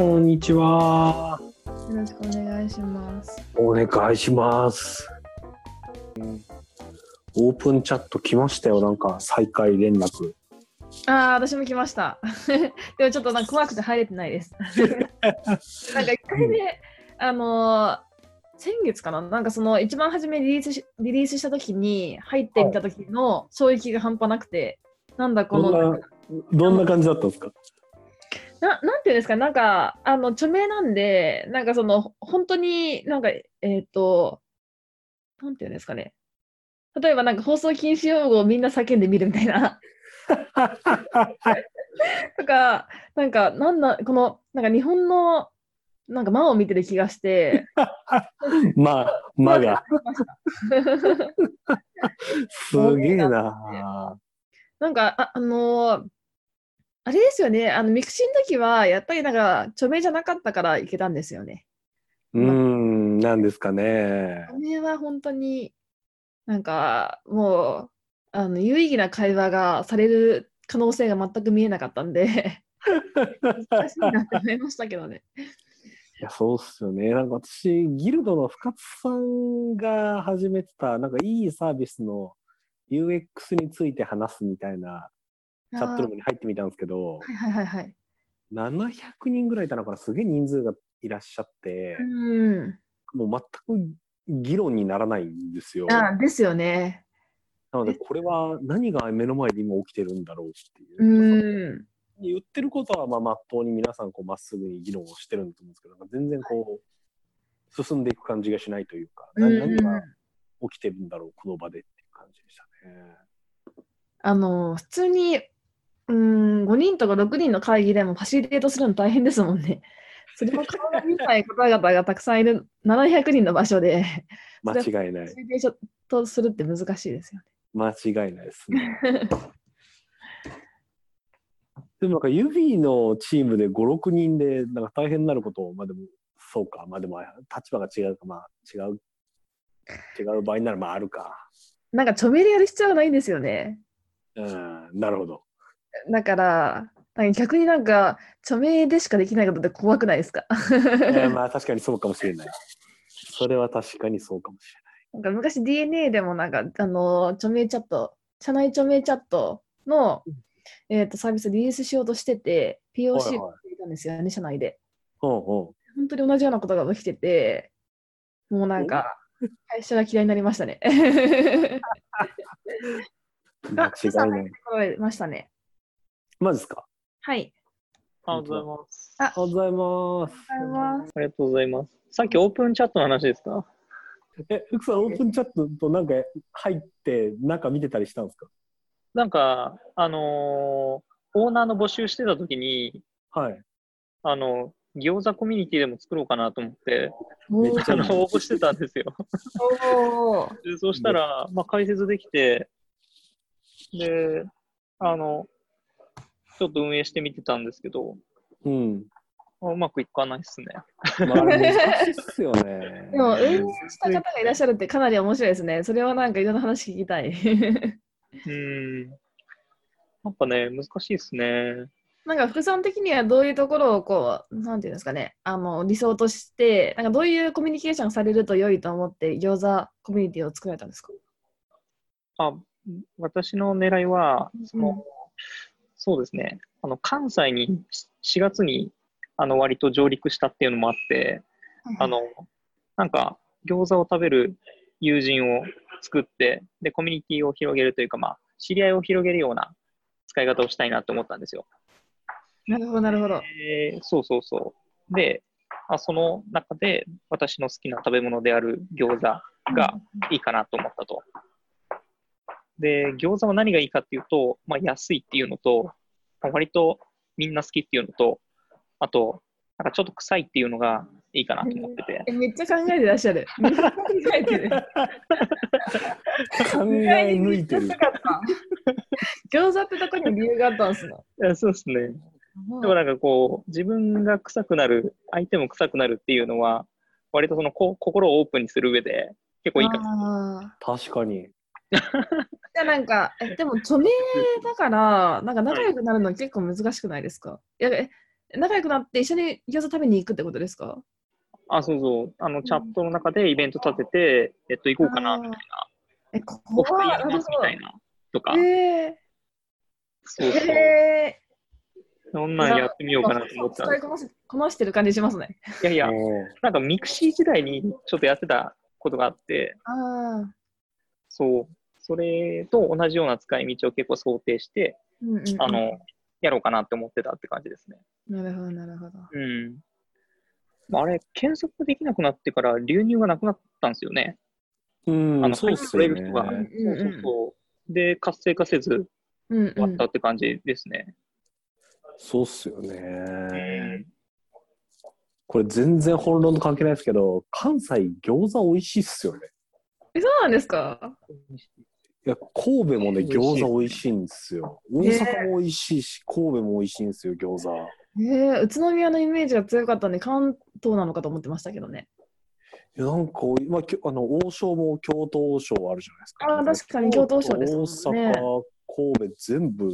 こんにちは。よろしくお願いします。お願いします。オープンチャット来ましたよ。なんか再開連絡。ああ、私も来ました。でもちょっとなんか怖くて入れてないです。なんか一回ね、あのー先月かな？なんかその一番初めリリースしリリースした時に入ってみた時の衝撃が半端なくて、なんだこのどんな、どんな感じだったんですか？ななんていうんですか、なんか、あの、著名なんで、なんかその、本当になんか、えっ、と、なんていうんですかね？例えばなんか放送禁止用語をみんな叫んでみるみたいな。とか、なんか、なんだ、この、なんか日本の、なんか間を見てる気がして、まあ、ま が。すげえな。なんか、あ、あのーあれですよね、あの、 mixi の時は、やっぱりなんか、匿名じゃなかったからいけたんですよね。うーん、なんですかね。これは本当になんかもうあの有意義な会話がされる可能性が全く見えなかったんで難しいなって思いましたけどね。いや、そうっすよね。なんか私、ギルドの深津さんが始めてた、なんかいいサービスの UX について話すみたいなチャットルームに入ってみたんですけど、はいはいはいはい。700人ぐらいいたのかな、すげえ人数がいらっしゃって、うん。もう全く議論にならないんですよ。あですよね。なので、これは何が目の前で今起きてるんだろうっていう。うん。言ってることは、まあ、まっとうに皆さん、こう、まっすぐに議論をしてるんだと思うんですけど、全然こう、進んでいく感じがしないというか、な何が起きてるんだろう、この場でっていう感じでしたね。あの普通にうん5人とか6人の会議でもファシリテートするの大変ですもんね。それも顔が見ない方々がたくさんいる700人の場所で間違いないファ。シリテートするって難しいですよね。間違いないですね。でもなんか指のチームで5、6人でなんか大変になることを、まあでも、そうか、まあでも立場が違うか、まあ違う、違う場合ならまああるか。なんか著名でやる必要がないんですよね。うん、なるほど。だから、なんか逆になんか著名でしかできないことって怖くないですか？えーまあ確かにそうかもしれない。それは確かにそうかもしなんか昔 DNA でもなんかあの著名チャット、社内著名チャットの、えー、とサービスリリースしようとしてて、POC はいはいがいたんですよね、社内で。れない。うんうん。本当に同じようなことが起きてて、もうなんか会社が嫌いになりましたね。間違いない。ましたね。マジですか？はい。ありがとうございます。おはようございます。ありがとうございます。ありがとうございます。さっきオープンチャットの話ですか？え、福さん、オープンチャットとなんか入って、なんか見てたりしたんですか？なんか、あのーオーナーの募集してた時に、はい。あの、餃子コミュニティでも作ろうかなと思って、めっちゃあの応募してたんですよ。おーでそうしたら、まあ、解説できて、で、あの、ちょっと運営してみてたんですけど、うん。うまくいかないですね。まあ、難しいっすよね。でも運営した方がいらっしゃるってかなり面白いですね。それはなんかいろんな話聞きたい。うん。やっぱね、難しいですね。なんか福さん的にはどういうところをこう、なんていうんですかね、あの理想として、なんかどういうコミュニケーションされると良いと思って餃子コミュニティを作られたんですか？あ私の狙いは、そのうんそうですね、あの関西に4月にあの割と上陸したっていうのもあって、あのなんか餃子を食べる友人を作ってで、コミュニティを広げるというか、まあ、知り合いを広げるような使い方をしたいなと思ったんですよ。なるほど、なるほど。えーそうそうそう。で、あその中で私の好きな食べ物である餃子がいいかなと思ったと。で、餃子は何がいいかっていうと、まあ、安いっていうのと、まあ割とみんな好きっていうのと、あと、なんかちょっと臭いっていうのがいいかなと思ってて。えめっちゃ考えてらっしゃる。考えてる。考え抜いてる。餃子ってとこに理由があったんですね。いやそうですね。でもなんかこう、自分が臭くなる、相手も臭くなるっていうのは、割とそのこ心をオープンにする上で結構いいかな。あ確かに。なんか、えでも著名だから、なんか仲良くなるの結構難しくないですか？いやえ仲良くなって一緒に餃子食べに行くってことですか？あ、そうそう。あの、チャットの中でイベント立てて、えっと、行こうかな、みたいな。え、こオフ会やはりますみたいな。とか。へえそうそう。へそんなんやってみようかなと思ってたんです使いこなしこなしてる感じしますね。いやいや、ねなんか mixi 時代にちょっとやってたことがあって、ああ。そう。それと同じような使い道を結構想定して、うんうんうんあの、やろうかなって思ってたって感じですね。なるほど、なるほど。うん。まああれ、検索できなくなってから流入がなくなったんですよね。うん、あの、そうっす。ね。そうそうそう。で、活性化せず終わったって感じですね。そうっすよね。これ全然本論と関係ないですけど、関西餃子美味しいっすよね。え、そうなんですか？いや、神戸もね、餃子美味しいんですよ。大阪も美味しいし、神戸も美味しいんですよ、餃子。えー、宇都宮のイメージが強かったんで、関東なのかと思ってましたけどね。いやなんか、まあ、きょあの王将も京都王将あるじゃないですか。あー確かに京都王将ですもんね大阪、神戸、全部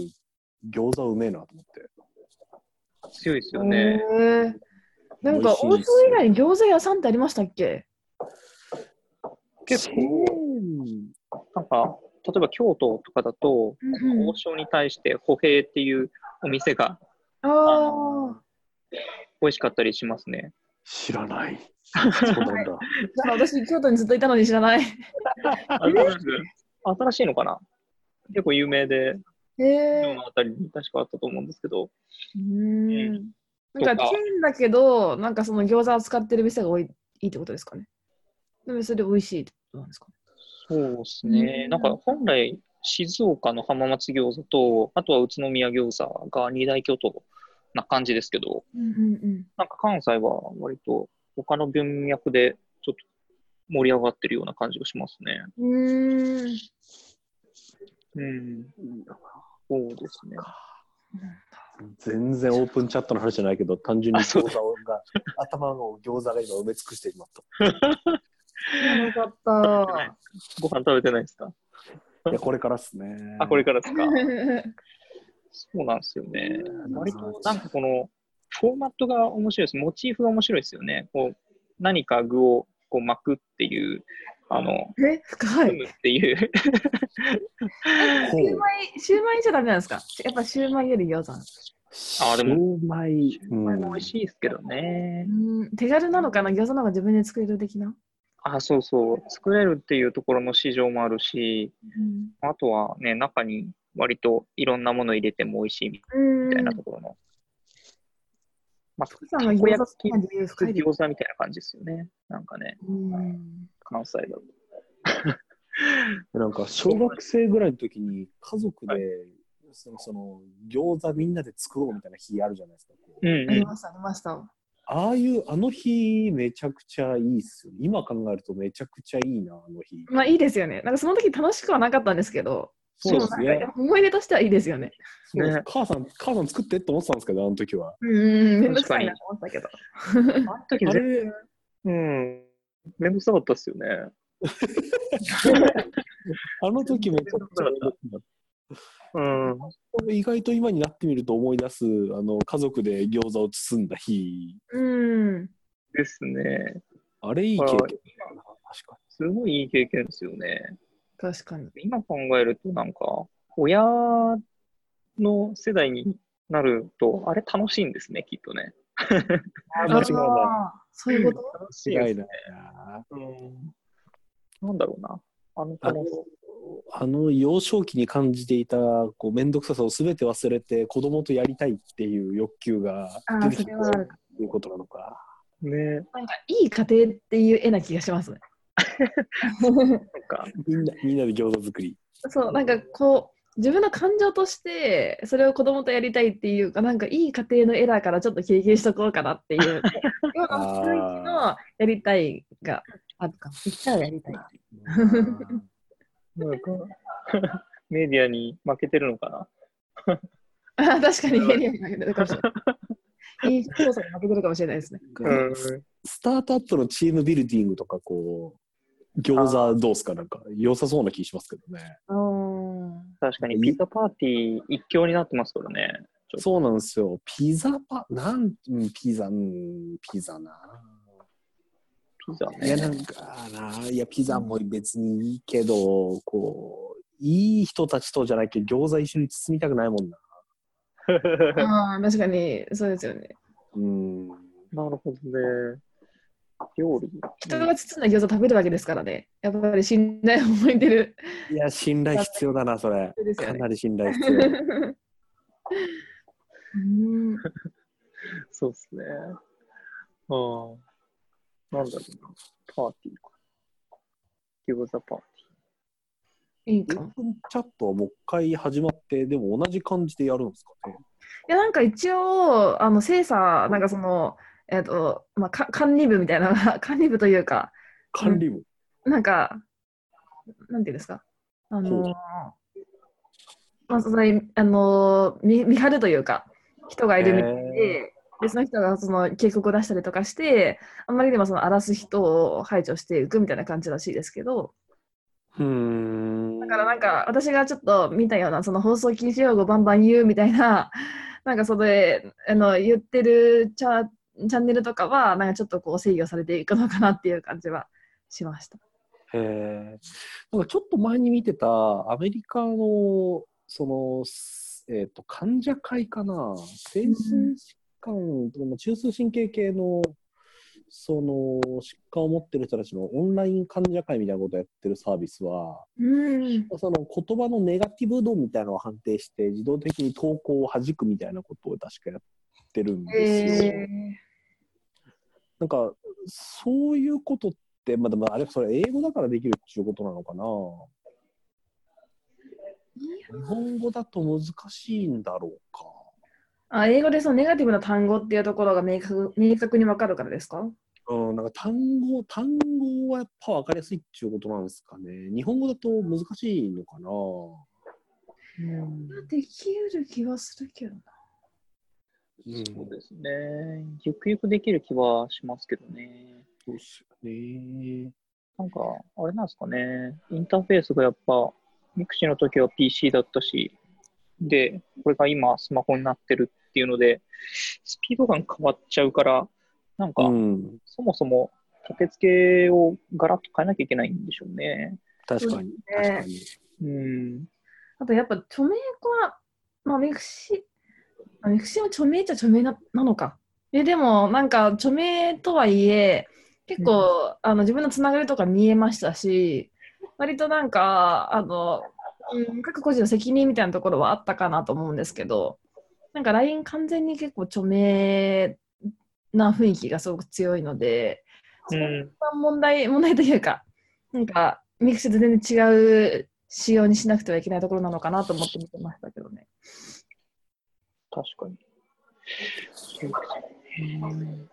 餃子うめえなと思って。強いですよね。へーなんか、王将以外に餃子屋さんってありましたっけ？結構なんか、例えば京都とかだと、うんうん王将に対して歩兵っていうお店がああ。美味しかったりしますね。知らない。そうなんだ。私、京都にずっといたのに知らない。新しいのかな？結構有名で。今日のあたりに確かあったと思うんですけど、うーん。なんとかか、チェーンだけど、なんかその餃子を使ってる店が多いいいってことですかね。でもそれで美味しいってことなんですかそうですね。うんなんか本来、静岡の浜松餃子と、あとは宇都宮餃子が二大巨頭な感じですけど、うんうんなんか関西は割と他の文脈でちょっと盛り上がってるような感じがしますね。うん。うーん。うん。そうですね。全然オープンチャットの話じゃないけど、単純にあそう餃子が、頭の餃子が今埋め尽くしてしまった。よかった。ご飯食べてないですか？いや、これからっすね。あ、これからですか？そうなんですよね。割となんかこのフォーマットが面白いです。モチーフが面白いですよね。こう何か具をこう巻くっていう、あの、え、深い。っていう。ほシューマイ、シューマイじゃダメなんですか？やっぱシューマイより餃子なんですかあでもシューマイ、うこれもん美味しいですけどね。うん手軽なのかな？餃子の方が自分で作れる的な。あ、そうそう。作れるっていうところの市場もあるし、うん。あとはね、中に割といろんなもの入れても美味しいみうん。たいなところの。まあ、福さんがたこ餃焼き。餃子みたいな感じですよね。なんかね、うん。関西だと。なんか小学生ぐらいの時に家族で、そのその餃子みんなで作ろうみたいな日あるじゃないですか。こううんうん。ありました、ありました。ああいう、あの日めちゃくちゃいいっすよね。今考えるとめちゃくちゃいいな、あの日。まあいいですよね。なんかその時楽しくはなかったんですけど、そうですね思い出としてはいいですよね。そうね母さん、母さん作ってって思ってたんですけど、あの時は。うんうん、めんどくさいなと思ったけど。あの時あ全れ、うん。めんどくさかったっすよね。あの時めちゃくちゃいいうん。意外と今になってみると思い出す、あの、家族で餃子を包んだ日。うん。ですね。あれいい経験だな、確かすごいいい経験ですよね。確かに。今考えるとなんか、親の世代になると、あれ楽しいんですね、きっとね。に。間違いない。そういうこと？楽しいです間違いないな。うん。なんだろうな。あのあのあの幼少期に感じていたこう面倒くささをすべて忘れて子供とやりたいっていう欲求が出てきたそれはある。ということなのか。ね、なんかいい家庭っていう絵な気がしますね。なんか、みんなみんなで餃子作り。そう、なんかこう、自分の感情として、それを子供とやりたいっていうか、なんかいい家庭のエラーからちょっと経験しとこうかなっていう、今の雰囲気のやりたいがあるかも。言ったらやりたい。なんか メディアに負けてるのかな？あ 確かにメディアに負けてるかもしれない。いい操作に負けてるかもしれないですね。うん。スタートアップのチームビルディングとかこう餃子どうすか？なんか良さそうな気しますけどね。うん確かに、ピザパーティー一強になってますからね。そうなんですよ。ピザパ、なん、うんピザ、うん、ピザな。ピザいや、なね。んかな、いや、ピザも別にいいけど、こう、いい人たちとじゃなきゃ餃子一緒に包みたくないもんな。ああ、確かに、そうですよね。うん。なるほどね。料理。人が包んだ餃子食べるわけですからね。やっぱり信頼を置いてる。いや、信頼必要だな、それ。ねかなり信頼必要。うん そうですね。ああ。なんだろうな。パーティーか。餃子パーテいいかチャットはもう一回始まって、でも同じ感じでやるんですか？ね。いや、なんか一応、あの、精査、なんかその、えっ、と、まあ、か管理部みたいな、管理部というか、管理部？なんか、なんていうんですか、あのほうまあ、その、あの見、見張るというか、人がいるみたいへで、で、その人がその警告を出したりとかして、あんまりでもその荒らす人を排除していくみたいな感じらしいですけど、うーん。だからなんか私がちょっと見たようなその放送禁止用語バンバン言うみたいな、なんかそれあの言ってるチャチャンネルとかはなんかちょっとこう制御されていくのかなっていう感じはしました。へえ。なんかちょっと前に見てたアメリカの、その、えっ、と、患者会かな。精神疾患と中枢神経系の、その、疾患を持ってる人たちのオンライン患者会みたいなことをやってるサービスは、うん。その言葉のネガティブ度みたいなのを判定して、自動的に投稿を弾くみたいなことを確かやってるんですよ。えなんか、そういうことって、まあ、でもあれ、それ英語だからできるっていうことなのかな。日本語だと難しいんだろうか。あ英語でそのネガティブな単語っていうところが明確明確に分かるからですか？うん、なんか単語、単語はやっぱ分かりやすいっていうことなんですかね。日本語だと難しいのかな。うん。できる気がするけどな。うん、そうですね。ゆくゆくできる気はしますけどね。そうっすよね。なんか、あれなんですかね。インターフェースがやっぱ、mixi の時は PC だったし、で、これが今スマホになってるっていうので、スピード感変わっちゃうから、なんか、うん、そもそも立て付けをガラッと変えなきゃいけないんでしょうね。確かに。確かに。うん。あとやっぱ匿名は、まあ、 mixi、あ mixi も匿名っちゃ匿名ななのか。えでも、なんか匿名とはいえ、結構、あの自分のつながりとか見えましたし、割となんか、あの、うん、各個人の責任みたいなところはあったかなと思うんですけど、なんか LINE 完全に結構匿名な雰囲気がすごく強いので、うん。問題、問題というか、なんか、 mixi と全然違う仕様にしなくてはいけないところなのかなと思って見てましたけどね。確かに。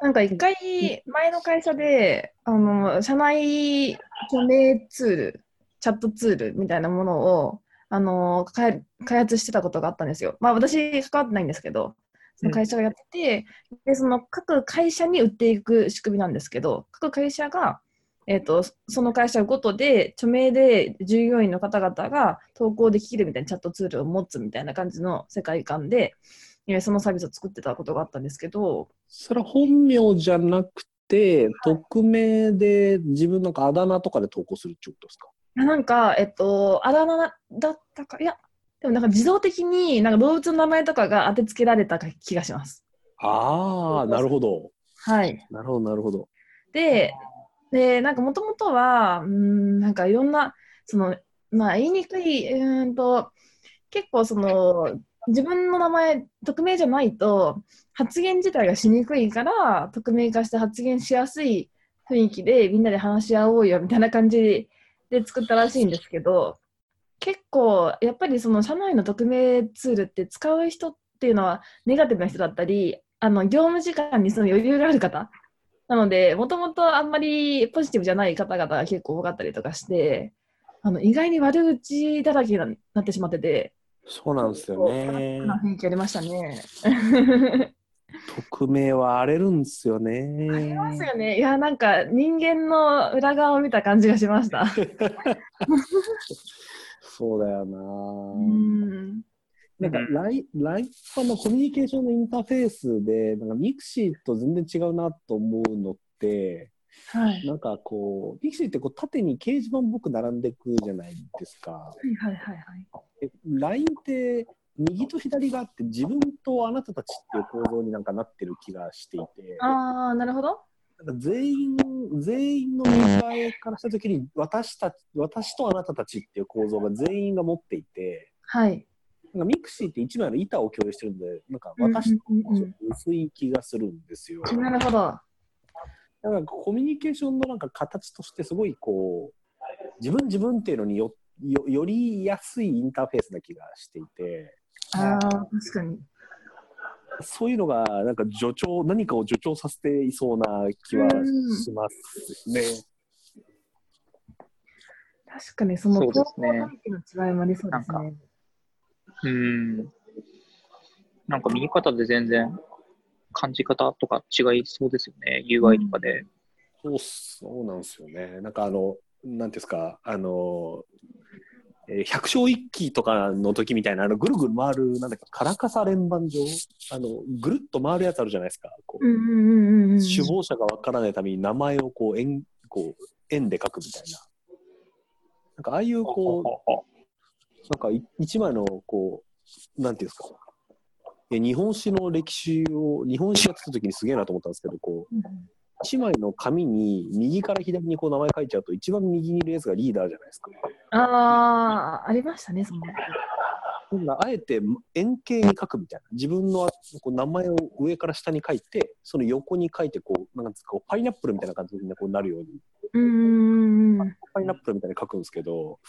なんか一回、前の会社で、あの、社内著名ツール、チャットツールみたいなものを、あの、開開発してたことがあったんですよ。まあ私、関わってないんですけど、その会社がやってて、で、その各会社に売っていく仕組みなんですけど、各会社が、えっ、と、その会社ごとで、著名で従業員の方々が投稿できるみたいなチャットツールを持つみたいな感じの世界観で、えーそのサービスを作ってたことがあったんですけど、それは本名じゃなくて、匿名で自分なんかあだ名とかで投稿するってことですか？いやなんか、えっと、あだ名だったか、いや、でもなんか自動的になんか動物の名前とかが当てつけられた気がします。ああ、なるほど。はい。なるほど、なるほど。で、で、なんかもともとは、うーん、なんかいろんな、その、まあ言いにくい、うーんと、結構その、自分の名前、匿名じゃないと、発言自体がしにくいから、匿名化して発言しやすい雰囲気でみんなで話し合おうよみたいな感じで作ったらしいんですけど、結構、やっぱりその社内の匿名ツールって使う人っていうのはネガティブな人だったり、あの業務時間にその余裕がある方なので、もともとあんまりポジティブじゃない方々が結構多かったりとかして、あの意外に悪口だらけになってしまってて、そうなんですよね雰囲気ありましたね。匿名は荒れるんですよありね。ますよね。いや、なんか人間の裏側を見た感じがしました。そうだよな。うん。なんかうん LINE、LINE のコミュニケーションのインターフェースで、なんかミクシーと全然違うなと思うのって、はい。なんかこう、 mixi ってこう縦に掲示板僕並んでいくじゃないですか。はいはいはいはい。え LINE って右と左があって自分とあなたたちっていう構造になんかなってる気がしていて、ああ、なるほど。なんか全員、全員の見栄えからしたときに私たち、私とあなたたちっていう構造が全員が持っていて、はい。なんか mixi って一枚の板を共有してるんで、なんか私と薄い気がするんですよ。なるほど。だからコミュニケーションのなんか形としてすごいこう、自分自分っていうのによよよりやすいインターフェースな気がしていて、ああ、確かに。そういうのがなんか助長、何かを助長させていそうな気はしますね。確かにその投稿の違いもありそうですなんね。うん。なんか見え方で全然感じ方とか違いそうですよね。UI とかで。そうそうなんですよね。なんかあの、なんですか、あの、えー百姓一揆とかの時みたいな、あのぐるぐる回る、なんだっけ、カラカサ連番状？あの、ぐるっと回るやつあるじゃないですか。こう。首謀者がわからないために名前をこう円こう円で書くみたいな。なんかああいうこう、なんかい一枚のこう、なんていうんですか。日本史の歴史を、日本史やってた時にすげえなと思ったんですけど、こう、うん一枚の紙に右から左にこう名前書いちゃうと、一番右にいるやつがリーダーじゃないですか。ああ、ありましたね、その。今度あえて円形に書くみたいな。自分のこう名前を上から下に書いて、その横に書いてこう、なんか、こうパイナップルみたいな感じでこうなるように。うんうんうん。パイナップルみたいに書くんですけど、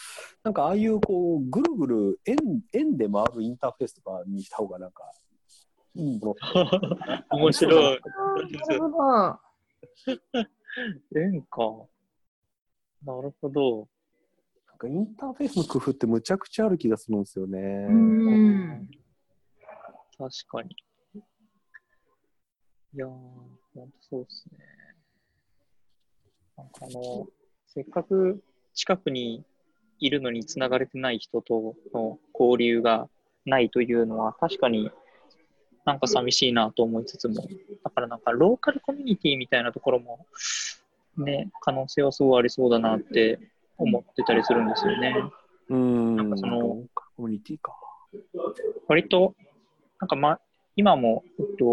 なんかああいうこう、ぐるぐる円円で回るインターフェースとかにした方がなんか、いい面白い。なるほど。円か。なるほど。なんかインターフェースの工夫ってむちゃくちゃある気がするんですよね。うん。確かに。いやー、ほんとそうですね。なんかあの、せっかく近くにいるのに繋がれてない人との交流がないというのは確かになんか寂しいなと思いつつも、だからなんかローカルコミュニティみたいなところもね、可能性はすごいありそうだなって思ってたりするんですよね。うん。なんかそのコミュニティか。割と、なんかま、今も、えっと、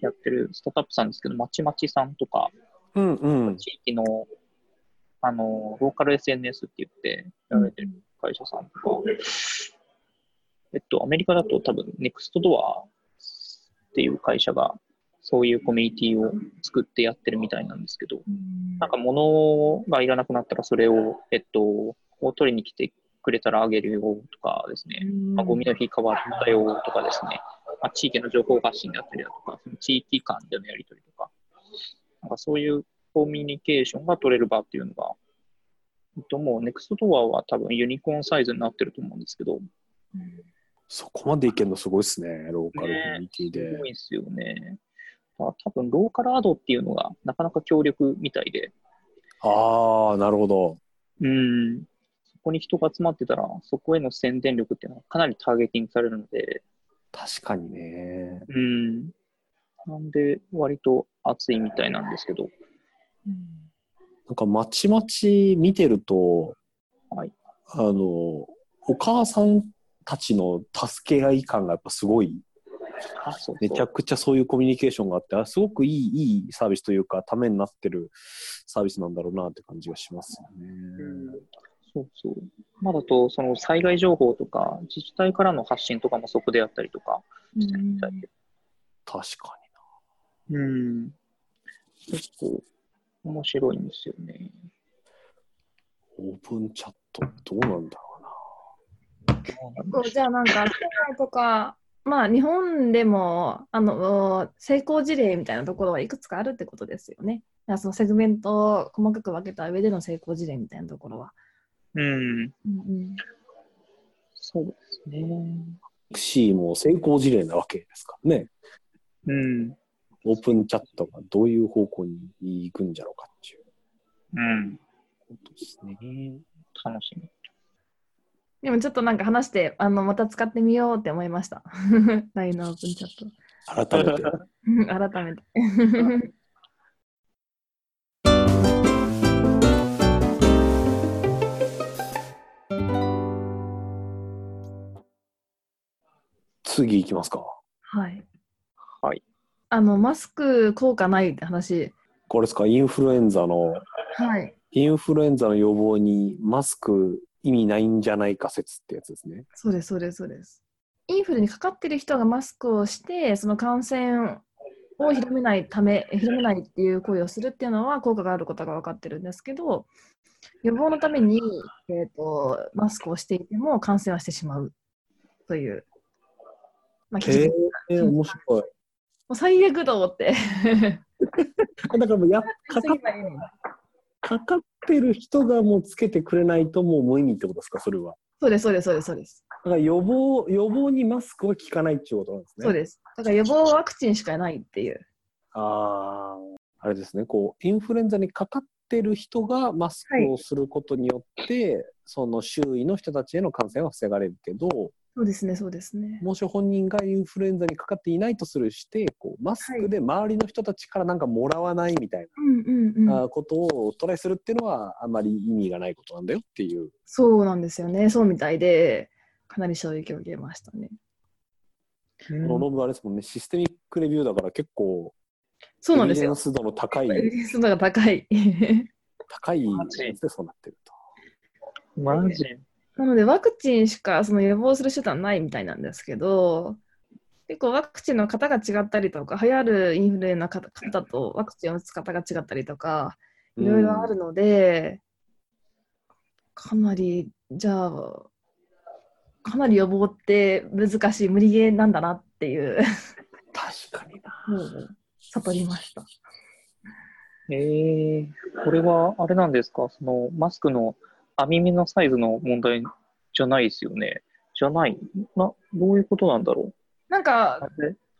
やってるスタートアップさんですけど、まちまちさんとか、うんうん。地域の、あの、ローカル SNS って言ってやられてる会社さんとか、えっと、アメリカだと多分、ネクストドアっていう会社が、そういうコミュニティを作ってやってるみたいなんですけど、なんか物がいらなくなったらそれを、えっと、を取りに来てくれたらあげるよとかですね、まあ、ゴミの日変わったよとかですね、まあ、地域の情報発信であったりだとか、その地域間でのやり取りとか、なんかそういうコミュニケーションが取れる場っていうのが、えっと、もうネクストドアは多分ユニコーンサイズになってると思うんですけど、そこまでいけるのすごいですね、ローカルコミュニティすで。ごいですよね。だから多分ローカルアドっていうのがなかなか強力みたいで、ああ、なるほど。うん、そこに人が集まってたら、そこへの宣伝力っていうのはかなりターゲティングされるので、確かにね。うん。なんで、割と熱いみたいなんですけど、なんかまちまち見てると、はいあの、お母さんたちの助け合い感がやっぱすごい、あ、そうめちゃくちゃそういうコミュニケーションがあって、あすごくいい、いいサービスというか、ためになってるサービスなんだろうなって感じがしますよね。そうそう。まあだと、その災害情報とか、自治体からの発信とかもそこでやったりとかしてるみたいで。確かうん。結構面白いんですよね。にな。オープンチャット、どうなんだろうな。こうじゃあなんか、海外とか、まあ日本でもあの成功事例みたいなところはいくつかあるってことですよね。そのセグメントを細かく分けた上での成功事例みたいなところは。うん。うんうん、そうですね。タクシーも成功事例なわけですからね。うん。オープンチャットがどういう方向に行くんじゃろうかっていううん。ことですね。楽しみ。でもちょっとなんか話して、あの、また使ってみようって思いました。LINE のオープンチャッ改めて。ト。改めて。次行きますか。はい。はい。あの、マスク効果ないって話。これですか、インフルエンザの、はい。インフルエンザの予防にマスク意味ないんじゃないか説ってやつですね。そうです、そうです、そうです。インフルにかかってる人がマスクをして、その感染を広めないため、広めないっていう行為をするっていうのは効果があることが分かってるんですけど、予防のために、えー、とマスクをしていても感染はしてしまうという。まあ、え、面白い。う最悪と思って。だからもうやっかかかかってる人がもうつけてくれないともう無意味ってことですか、それは。そうです、そうです、そうです、そうです。だから予防、予防にマスクは効かないっていうことなんですね。そうです。だから予防ワクチンしかないっていう。ああ、あれですね、こう、インフルエンザにかかってる人がマスクをすることによって、その周囲の人たちへの感染は防がれるけど、そうですね、そうですね。もし本人がインフルエンザにかかっていないとするして、こうマスクで周りの人たちからなんかもらわないみたいうんうんうん。なあことをトライするっていうのはあんまり意味がないことなんだよっていう。そうなんですよね。そうみたいで、かなり衝撃を受けましたね。この論文あれですもんね、システミックレビューだから結構、そうなんですよエビデン。ス度の高い、エビデンス度が高い。高いマジやつでそうなってると。マジなので、ワクチンしかその予防する手段ないみたいなんですけど、結構ワクチンの型が違ったりとか、流行るインフルエンザの方方とワクチンを打つ方が違ったりとか、いろいろあるので、かなり、じゃあ、かなり予防って難しい、無理ゲーなんだなっていう、確かにな。もう悟りました。えー、これはあれなんですか？そのマスクの網目のサイズの問題じゃないですよね。じゃないな、どういうことなんだろなんか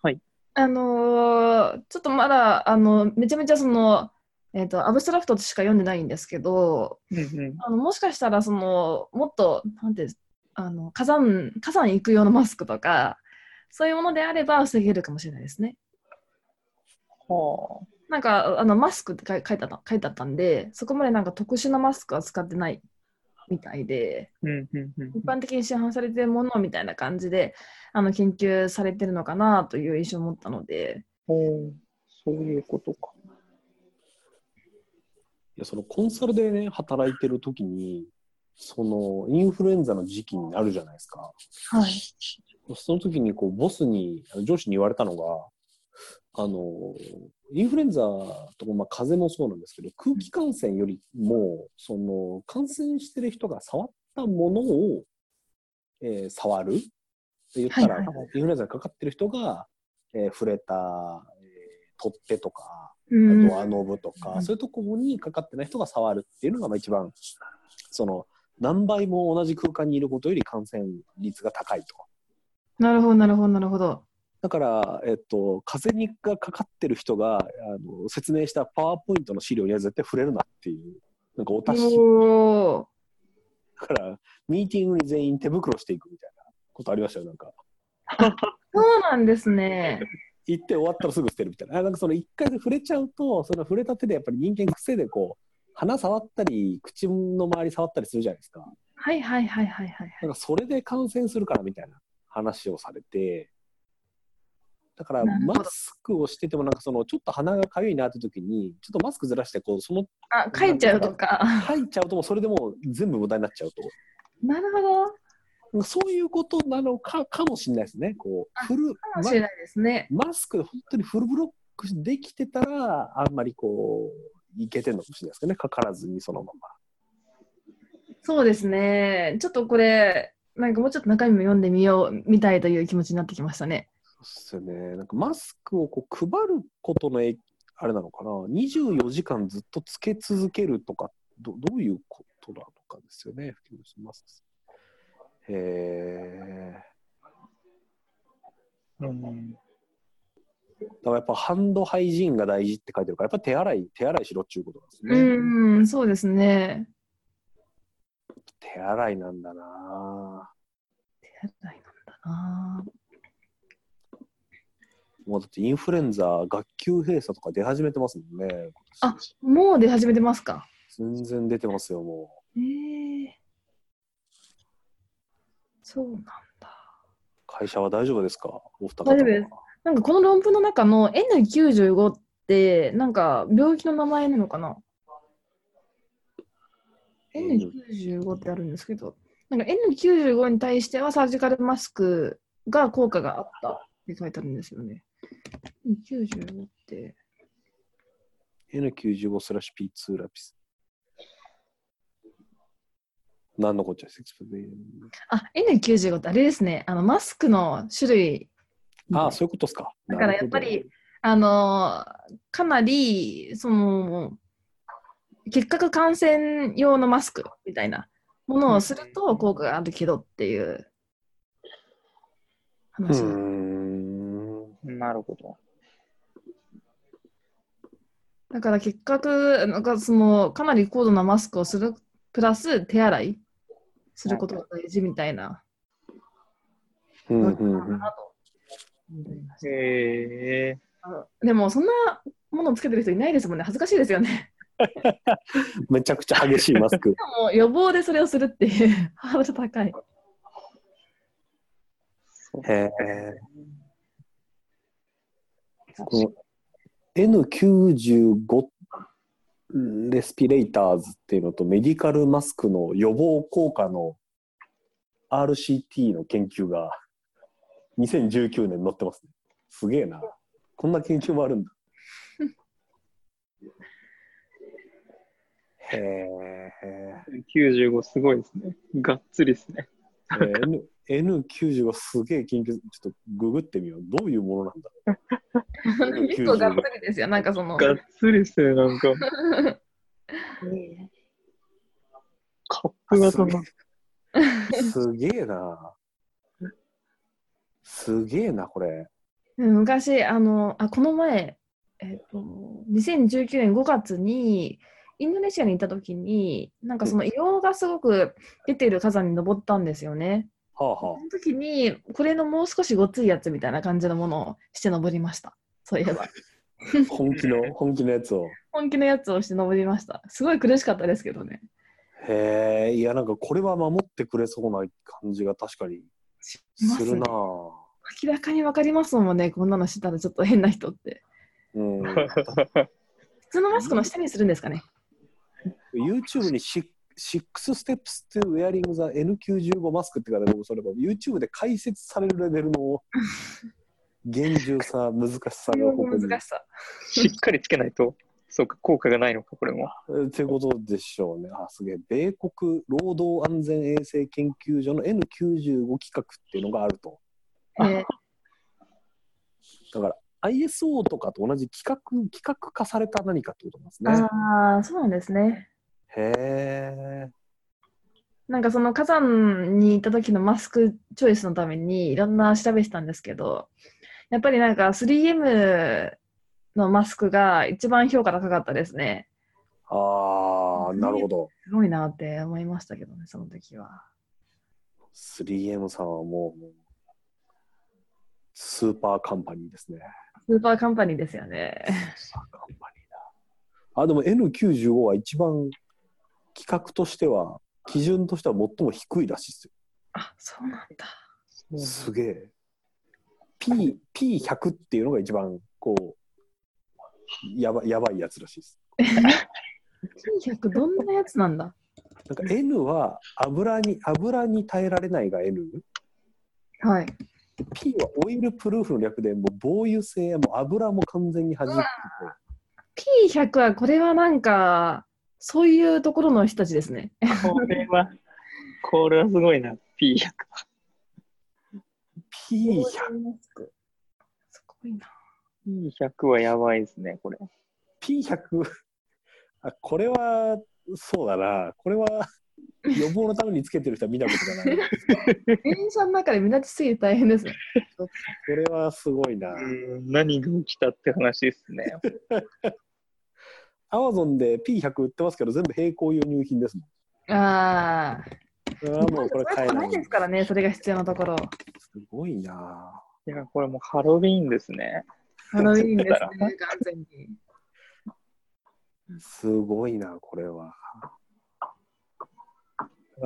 はい。あのーちょっとまだ、あの、めちゃめちゃその、えっ、と、アブストラクトしか読んでないんですけど、うんうん。あのもしかしたら、その、もっと、なんてあの、火山、火山行く用のマスクとか、そういうものであれば防げるかもしれないですね。はあ。なんか、あの、マスクって書い書いてあった書いてあったんで、そこまでなんか特殊なマスクは使ってないみたいで、一般的に市販されているものみたいな感じで、あの、研究されてるのかなという印象を持ったので、そういうことか。いやそのコンサルでね、働いてる時に、そのインフルエンザの時期になるじゃないですか。はい。その時にこうボスに、あの上司に言われたのが、あの、インフルエンザとか、まあ、風邪もそうなんですけど、空気感染よりも、その、感染してる人が触ったものを、えー触るって言ったら、はいインフルエンザにかかってる人が、えー触れた、えー取っ手とか、うんドアノブとか、うんそういうところにかかってない人が触るっていうのがまあ一番、その、何倍も同じ空間にいることより感染率が高いと。なるほど、なるほど、なるほど。だから、えっと、風邪にがかかってる人があの説明したパワーポイントの資料には絶対触れるなっていう、なんかお達し、だから、ミーティングに全員手袋していくみたいなことありましたよ、なんか。そうなんですね。行って終わったらすぐ捨てるみたいな。あなんかその一回で触れちゃうと、その触れた手でやっぱり人間癖でこう、鼻触ったり、口の周り触ったりするじゃないですか。はいはいはいはいはい。なんかそれで感染するからみたいな話をされて、だからマスクをしててもなんかそのちょっと鼻がかゆいなって時に、ちょっとマスクずらしてこう、そのあ、書いちゃうとか。入っちゃうともうそれでもう全部無駄になっちゃうと。なるほど。そういうことなのかかもしれないですね。こうフルかもしれないですね。ママスクで本当にフルブロックできてたら、あんまりこう、いけてるのかもしれないですけどね。かからずにそのまま。そうですね。ちょっとこれ、なんかもうちょっと中身も読んでみようみたいという気持ちになってきましたね。そうですよね。なんかマスクをこう配ることのえあれなのかな。24時間ずっとつけ続けるとか、どどういうことなのかですよね。マスクへえ。うん。だからやっぱハンドハイジーンが大事って書いてるから、やっぱ手洗い、手洗いしろっていうことなんですうね。ーん、そうですね。手洗いなんだな手洗いなんだな。もうだってインフルエンザ、学級閉鎖とか出始めてますもんね。あもう出始めてますか？全然出てますよ、もええそうなんだ。う。会社は大丈夫ですか？お二方大丈夫ですなんかこの論文の中の N95 って、なんか病気の名前なのかな ?N95 ってあるんですけど、なんか N95 に対してはサージカルマスクが効果があったって書いてあるんですよね。N95 って、N95 スラッシュ P2 ラピス。何のこっちゃですあ、N95 ってあれですね、あのマスクの種類。ああ、そういうことですか。だからやっぱり、あのかなり、その、結核感染用のマスクみたいなものをすると効果があるけどっていうう話。ーん。なるほど。だから結核、なんかその、かなり高度なマスクをする、プラス手洗いすることが大事みたいな。うんえでも、そんなものをつけてる人いないですもんね。恥ずかしいですよね。めちゃくちゃ激しいマスク。でも予防でそれをするっていうハードル高い。へえ。この N95 レスピレーターズっていうのとメディカルマスクの予防効果の RCT の研究が2019年載ってますね。すげえな。こんな研究もあるんだ。へえ。95すごいですね。がっつりですね。えー N N95 すげえ研究、ちょっとググってみよう。どういうものなんだ 結構がっつりですよ。なんかその。がっつりですね、なんか。カップ型の。すげえな。すげえな、これ。うん昔、あの、あ、この前、えっと、2019年5月に、インドネシアに行った時に、なんかその硫黄がすごく出ている火山に登ったんですよね。はあはその時に、これのもう少しごついやつみたいな感じのものをして登りました。そういえば。あ。本気の、本気のやつを。本気のやつをして登りました。すごい苦しかったですけどね。へえ、いや、なんかこれは守ってくれそうな感じが確かにするな。明らかにわかりますもんね、こんなのしたらちょっと変な人って。うん。普通のマスクの下にするんですかね。YouTube にシ6 steps to wearing the N95 マスクって書いてある僕それが YouTube で解説されるレベルの厳重さ、難しさがここに。難しさ。しっかりつけないと、そうか、効果がないのか、これも。ってことでしょうね。あ、すげえ。米国労働安全衛生研究所の N95 規格っていうのがあると。えーだから ISO とかと同じ規格、規格化された何かってことなんですね。ああ、そうなんですね。へえ。なんかその火山に行った時のマスクチョイスのためにいろんな調べしたんですけど、やっぱりなんか 3M のマスクが一番評価高かったですね。ああ、なるほど。すごいなって思いましたけどね、その時は。3M さんはもう、スーパーカンパニーですね。スーパーカンパニーですよね。スーパーカンパニーだ。あ、でも N95 は一番規格としては、基準としては最も低いらしいですあ、そうなんだ。よ。すげえ。P、P100 っていうのが一番、こう、やばやばいやつらしいです。900どんなやつなんだ？なんか N は油に、油に耐えられないが N。はい。P はオイルプルーフの略で、もう防油性、もう油も完全に弾くて P100 はこれはなんか、そういうところの人たちですね。これは、これはすごいな、P100。P100。すごいな。P100 はやばいですね、これ。P100 あこれはそうだなこれは予防のためにつけてる人は見たことがない電車の中で目立ちすぎて大変ですね。これはすごいなうん何が起きたって話ですね。アマゾンで P100 売ってますけど全部並行輸入品ですもんああ、それはもうこれそれもないですからね、それが必要なところ。すごいないや、これもうハロウィーンですね。ハロウィーンですね、完全に。すごいな、これは。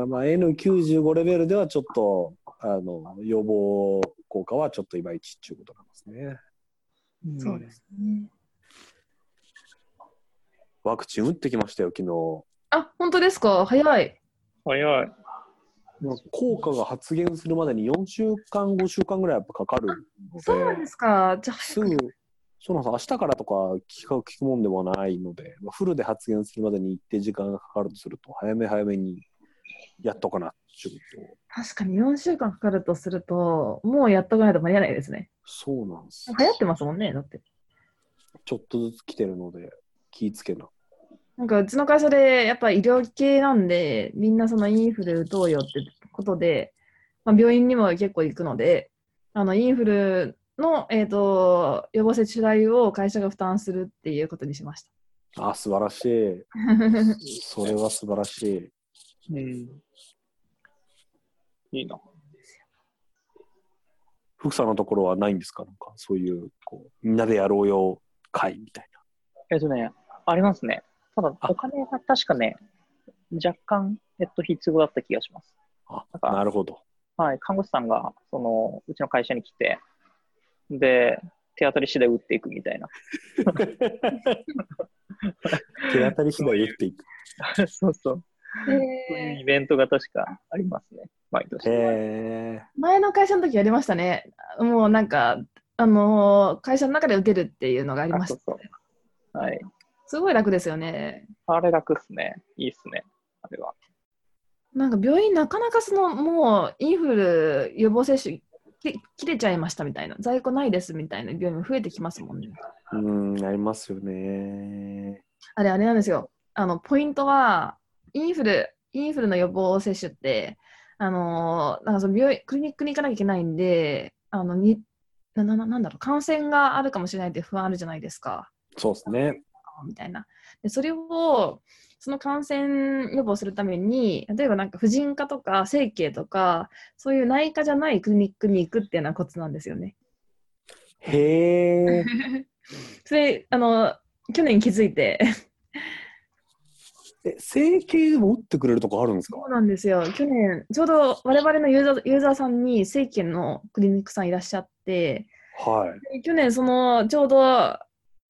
まあ、N95 レベルではちょっとあの予防効果はちょっといまいちっていうことなんですね。そうですね。ワクチン打ってきましたよ、昨日。あ、本当ですか？早い。早い。効果が発現するまでに4週間、5週間ぐらいやっぱかかるので、そうなんですか。じゃあ、すぐ、そうなんです明日からとか聞く聞くもんでもないので、まあフルで発現するまでに一定時間がかかるとすると、早め早めにやっとかなっとを確かに4週間かかるとすると、もうやっとかないと間に合わないですね。そうなんです。流行ってますもんね、だって。ちょっとずつ来てるので、気ぃつけな。なんかうちの会社でやっぱ医療系なんで、みんなそのインフル打とうよってことで、まあ、病院にも結構行くので、あのインフルの、えー、と予防接種代を会社が負担するっていうことにしましあ、素晴らしい。た。それは素晴らしい。うん。いいな。福さんのところはないんですか？なんかそういう、こう、みんなでやろうよ会みたいえっとね、ありますね。ただ、あお金が確かね、若干、えっと、必要だった気がします。な。あ、なるほど。はい、看護師さんが、その、うちの会社に来て、で、手当たり次第打っていくみたいな。手当たり次第打っていく。そうそう。そういうえイベントが確かありますね、毎年。へえ。ー前の会社の時やりましたね。もうなんか、あのー会社の中で打てるっていうのがありました。あそうそうはい。すごい楽ですよね。あれ楽っすね。いいっすね。あれは。なんか病院なかなかそのもうインフル予防接種き切れちゃいましたみたいな在庫ないですみたいな病院も増えてきますもんね。うん、なりますよね。あれあれなんですよ。あのポイントはインフルインフルの予防接種ってあのーなんかその病院クリニックに行かなきゃいけないんであのにななななんだろう感染があるかもしれないって不安あるじゃないですか。そうですね。みたいな。でそれをその感染予防するために例えばなんか婦人科とか整形とかそういう内科じゃないクリニックに行くっていうのはコツなんですよね。へえ。それあの去年気づいてえ、整形も打ってくれるとこあるんですか？そうなんですよ去年ちょうど我々のユーザーユーザーさんに整形のクリニックさんいらっしゃってはい。で去年そのちょうど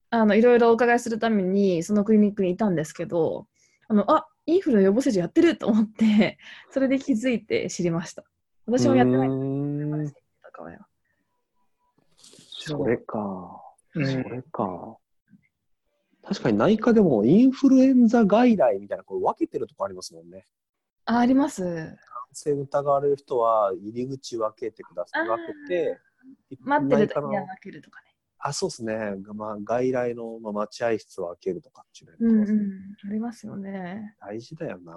あのいろいろお伺いするためにそのクリニックにいたんですけどあのあインフルの予防接種やってると思って それで気づいて知りました私もやってないんそれか。うんそれか。確かに内科でもインフルエンザ外来みたいなこれ分けてるとこありますもんね。ああります感染疑われる人は入り口分けてください。分けて、待ってる時には分けるとかねあ、そうですね。まあ、外来の、まあ、待合室を開けるとかっていううんうのやってますんありますよね。大事だよな。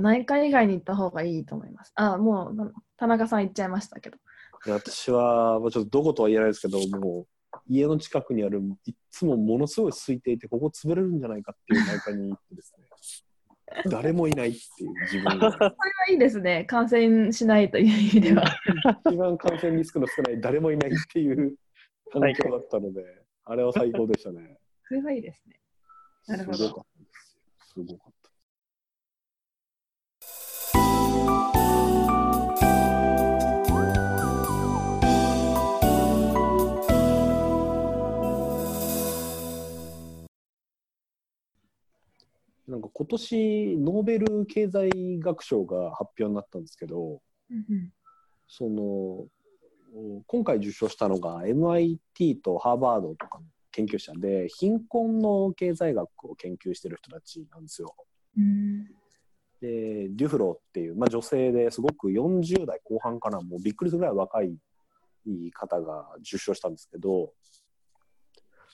内科以外に行った方がいいと思います。あもうな田中さん行っちゃいましたけど。で私は、まあちょっとどことは言えないですけど、もう、家の近くにある、いっつもものすごい空いていて、ここ潰れるんじゃないかっていう内科に行ってですね、誰もいないっていう自分が、それはいいですね。感染しないという意味では。一番感染リスクの少ない誰もいないっていう環境だったので、あれは最高でしたね。それはいいですね。なるほど。すごかったですよ。すごかっなんか今年ノーベル経済学賞が発表になったんですけど、うんうんその今回受賞したのが MIT とハーバードとかの研究者で貧困の経済学を研究してる人たちなんですよ。うんでデュフローっていう、まあ、女性ですごく40代後半かなもうびっくりするぐらい若い方が受賞したんですけど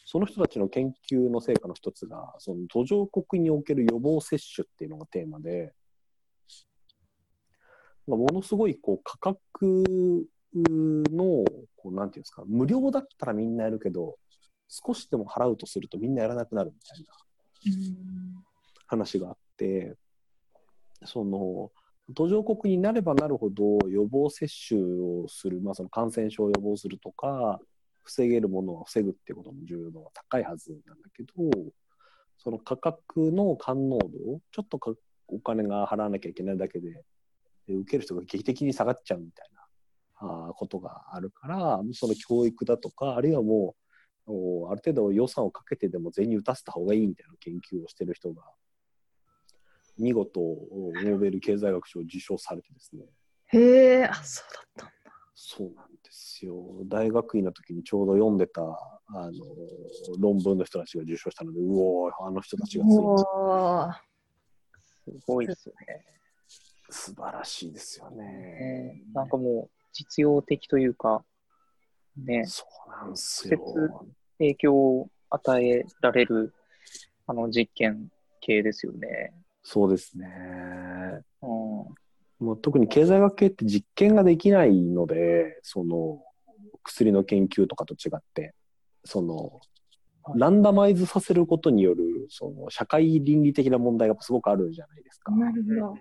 その人たちの研究の成果の一つがその途上国における予防接種っていうのがテーマでまあものすごいこう価格のこうなんていうんですか無料だったらみんなやるけど少しでも払うとするとみんなやらなくなるみたいな話があってその途上国になればなるほど予防接種をする、まあ、その感染症を予防するとか防げるものは防ぐっていうことも重要度が高いはずなんだけどその価格の感濃度ちょっとかお金が払わなきゃいけないだけで受ける人が劇的に下がっちゃうみたいなあことがあるからその教育だとかあるいはもうある程度予算をかけてでも全員打たせた方がいいみたいな研究をしてる人が見事ノーベル経済学賞を受賞されてですねへえ、あ、そうだったんだ。そうなんですよ大学院の時にちょうど読んでたあの論文の人たちが受賞したのでうおーあの人たちがついすごいですよね。素晴らしいですよね。ねなんかもう実用的というか、ね、そうなんですよ。影響を与えられるあの実験系ですよね。そうですね。うん、もう特に経済学系って実験ができないので、その薬の研究とかと違って、そのランダマイズさせることによるその社会倫理的な問題がすごくあるじゃないですか。なるほど。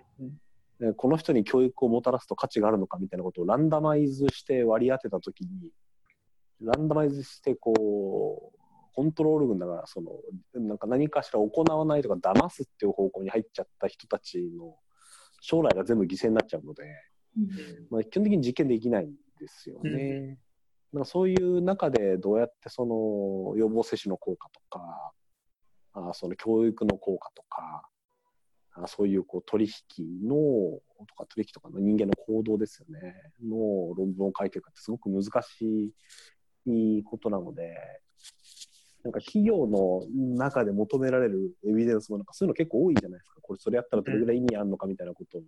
でこの人に教育をもたらすと価値があるのかみたいなことをランダマイズして割り当てたときに、ランダマイズしてこう、コントロール群だから、その、なんか何かしら行わないとか騙すっていう方向に入っちゃった人たちの将来が全部犠牲になっちゃうので、まあ、基本的に実験できないんですよね。なんかそういう中でどうやってその予防接種の効果とか、あその教育の効果とか、あそういうこう取引のとか取引とかの人間の行動ですよね。の論文を書いていくってすごく難しいことなのでなんか企業の中で求められるエビデンスもなんかそういうの結構多いじゃないですかこれそれやったらどれぐらい意味あるのかみたいなことを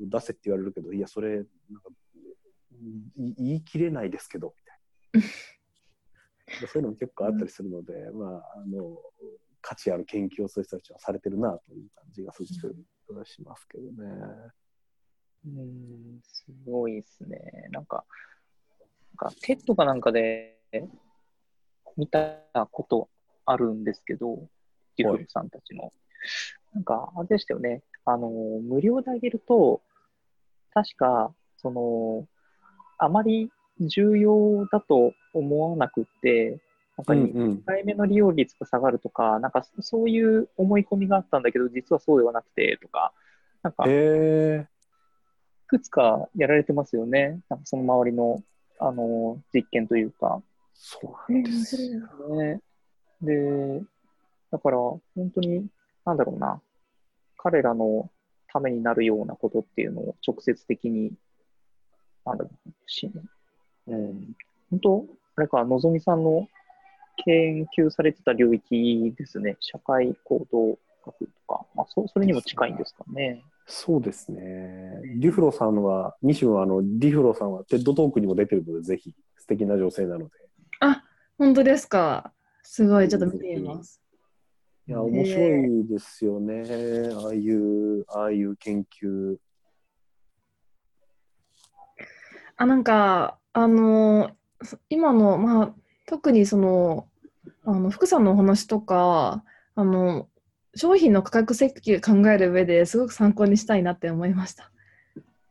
出せって言われるけどいやそれなんか言い切れないですけどみたいなそういうのも結構あったりするので、まああの価値ある研究をそういう人たちはされてるなという感じがすごくしますけどね。うん、すごいですね。なんか、なんか TED かなんかで見たことあるんですけど、デュフロさんたちの。なんか、あれでしたよね。あの、無料であげると、確か、その、あまり重要だと思わなくって、なんか1回目の利用率が下がるとか、なんかそういう思い込みがあったんだけど、実はそうではなくてとか、なんか、いくつかやられてますよね。なんかその周りの、あの、実験というか。そうなんですよ。ね。で、だから、本当に、なんだろうな、彼らのためになるようなことっていうのを直接的に、なんだろう、しうん、本当、あれか、のぞみさんの研究されてた領域ですね。社会行動学とか、まあ、そそれにも近いんですかね。そうですね。デュフロさんは、西野はあの、デュフロさんはテッドトークにも出てるので、ぜひ素敵な女性なので。あ、本当ですか。すごい、ちょっと見てみます。いや、面白いですよね。ああいう、ああいう研究。あ、なんか、あの、今の、まあ、特にその、あの、福さんのお話とか、あの、商品の価格設計考える上ですごく参考にしたいなって思いました。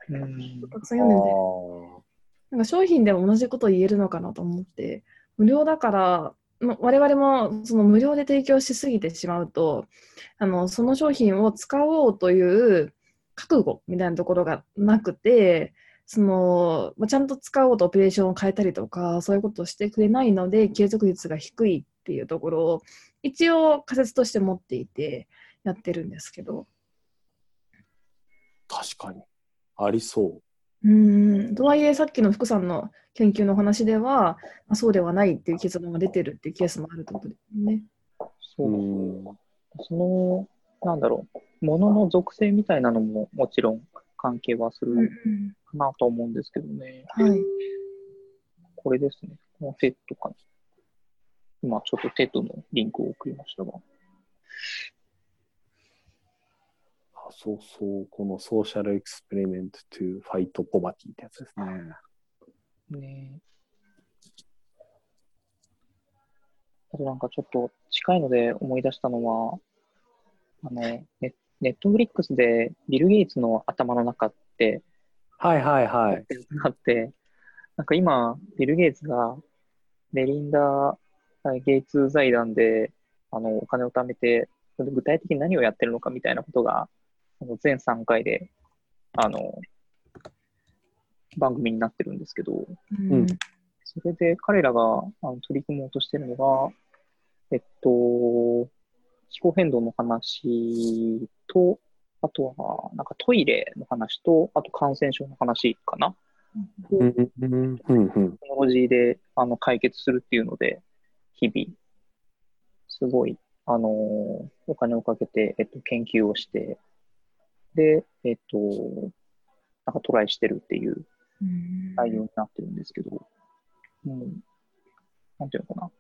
うん、たくさん読んでて、なんか商品でも同じことを言えるのかなと思って、無料だから、ま我々もその無料で提供しすぎてしまうと、あのその商品を使おうという覚悟みたいなところがなくて、そのまあちゃんと使おうとオペレーションを変えたりとか、そういうことをしてくれないので、継続率が低いっていうところを、一応仮説として持っていてやってるんですけど。確かに。ありそう。うんとはいえ、さっきの福さんの研究の話では、まあ、そうではないっていう結論が出てるっていうケースもあるってことですね。そううその、なんだろう、ものの属性みたいなのももちろん関係はするうんかなと思うんですけどね。はい。これですね。この TED かな。今ちょっと TED のリンクを送りましたが。あそうそう、このソーシャルエクスペリメント to fight poverty ってやつですね。ねあとなんかちょっと近いので思い出したのは、あの、ネッネットフリックスでビル・ゲイツの頭の中って、はいはいはい。あって、なんか今、ビル・ゲイツがメリンダ・ゲイツ財団であのお金を貯めて、具体的に何をやってるのかみたいなことが、あの全3回であの番組になってるんですけど、うん。それで彼らがあの取り組もうとしてるのが、えっと、気候変動の話と、あとは、なんかトイレの話と、あと感染症の話かな。うん。テクノロジーであの解決するっていうので、日々、すごい、あのーお金をかけて、えっと、研究をして、で、えっと、なんかトライしてるっていううん内容になってるんですけど、もう、なんていうのかな、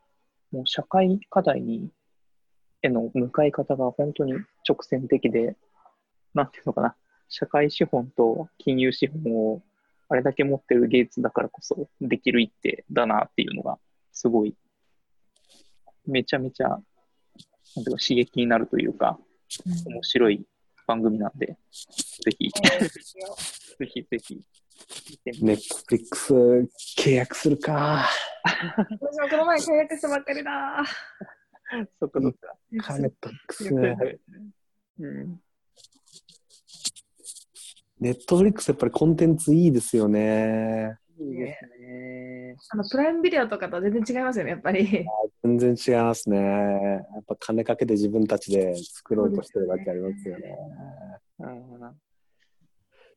もう社会課題に、への向かい方が本当に直線的で、なんていうのかな、社会資本と金融資本をあれだけ持ってるゲイツだからこそできる一手だなっていうのが、すごい、めちゃめちゃ、なんていうか刺激になるというか、うん。面白い番組なんで、ぜひ、ぜひぜひ、ネットフリックス契約するか。私もこの前契約したばっかりだ。そっかそっか。かネットフリックス。うん。ネットフリックスやっぱりコンテンツいいですよね。いいですね。あのプライムビデオとかとは全然違いますよね、やっぱり。全然違いますね。やっぱ金かけて自分たちで作ろうとしてるだけありますよね。うん。いや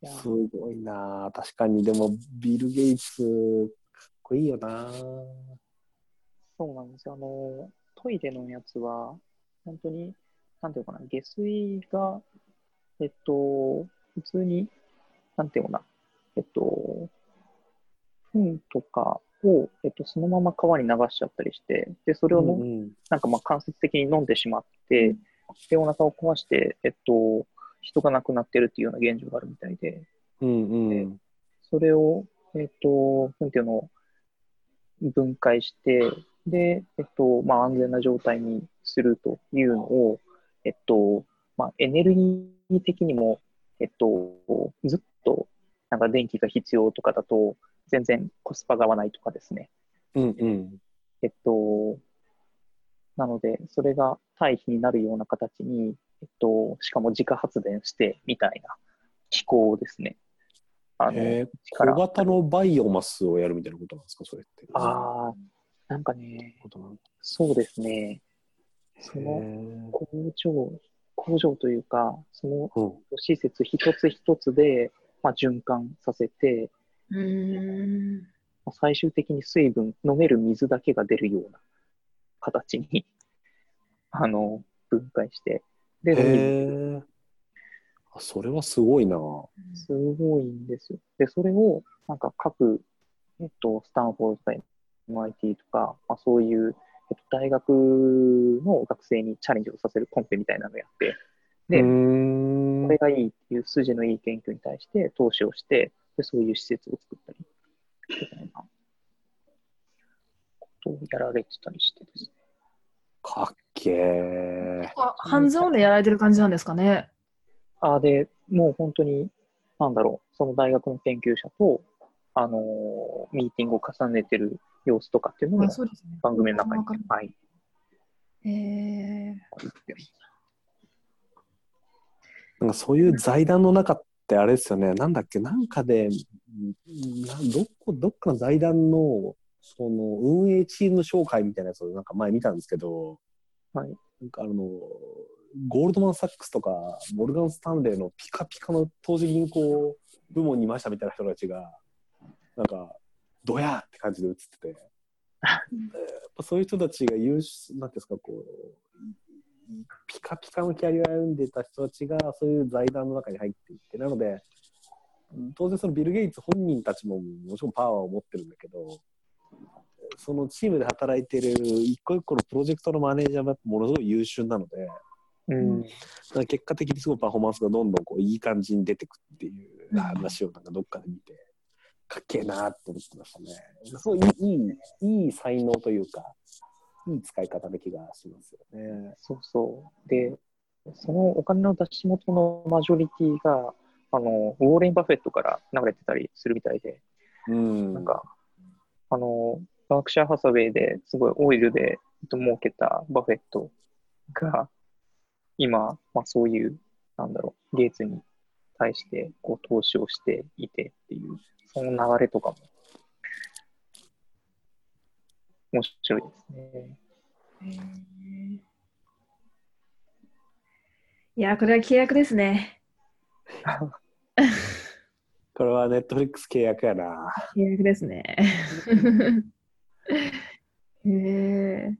すごいな確かに。でも、ビル・ゲイツ、かっこいいよなそうなんですよ。あの、トイレのやつは、本当に、なんていうのかな、下水が、えっと、普通に、なんていうのかな、えっと、糞とかを、えっと、そのまま川に流しちゃったりして、で、それをの、うんうん。なんかまあ間接的に飲んでしまって、で、お腹を壊して、えっと、人が亡くなってるっていうような現状があるみたいで、うんうん。それを、えっと、なんていうの？を分解して、で、えっと、まあ、安全な状態にするというのを、えっと、まあ、エネルギー的にも、えっと、ずっと、なんか電気が必要とかだと、全然コスパが合わないとかですね。うんうん。えっと、なので、それが堆肥になるような形に、えっと、しかも自家発電してみたいな機構ですね。あの、えー、力小型のバイオマスをやるみたいなことなんですか、それって。ああ、なんかね、そうですね。そのへ工場、工場というか、その施設一つ一つで、まあ、循環させて、うん。まあ最終的に水分、飲める水だけが出るような形に、あの、分解して、で、飲めるへえ。あ、それはすごいな。すごいんですよ。で、それを、なんか各、えっと、スタンフォードとか MIT とか、まあ、そういう、えっと、大学の学生にチャレンジをさせるコンペみたいなのをやって、で、これがいいっていう筋のいい研究に対して投資をして、でそういう施設を作ったり、みたいなことをやられてたりしてですね。かっけハンズオンでやられてる感じなんですかね。あで、もう本当に、なんだろう、その大学の研究者と、あのーミーティングを重ねてる様子とかっていうのも。番組の中に。はい、えー、なんかそういう財団の中ってあれですよね、なんだっけ、なんかで、どこどっかの財団のその運営チーム紹介みたいなやつをなんか前見たんですけど、はい。なんかあのゴールドマン・サックスとかモルガン・スタンレーのピカピカの投資銀行部門にいましたみたいな人たちが、なんか、ドヤーって感じで映ってて、やっぱそういう人たちが優秀、なんていうんですか、こう、ピカピカのキャリアを歩んでた人たちがそういう財団の中に入っていってなので当然そのビル・ゲイツ本人たちももちろんパワーを持ってるんだけどそのチームで働いてる一個一個のプロジェクトのマネージャーもものすごい優秀なのでうんだから結果的にすごいパフォーマンスがどんどんこういい感じに出てくっていう話をなんかどっかで見てかっけえなって思ってましたねそういいいいいい才能というかいい使い方な気がしますよね。そうそう。で、そのお金の出し元のマジョリティが、あの、ウォーレン・バフェットから流れてたりするみたいで、うん。なんか、あの、バークシャー・ハサウェイですごいオイルで儲けたバフェットが、今、まあそういう、なんだろう、ゲイツに対してこう投資をしていてっていう、その流れとかも、面白いですね。いや、これは契約ですね。これはネットフリックス契約やな。契約ですね。へえ。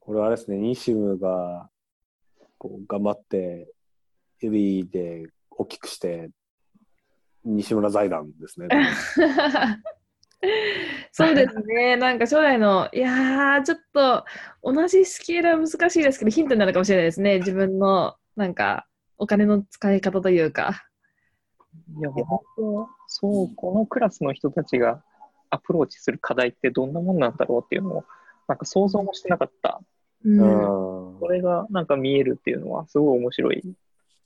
これはあれですね、ニシムがこう頑張って指で大きくして、西村財団ですね。そうですね。なんか将来の、いやー、ちょっと同じスケールは難しいですけど、ヒントになるかもしれないですね。自分の、なんか、お金の使い方というか。いや、もう本当、そう、このクラスの人たちがアプローチする課題ってどんなもんなんだろうっていうのを、なんか想像もしてなかった。うんうんこれがなんか見えるっていうのは、すごい面白い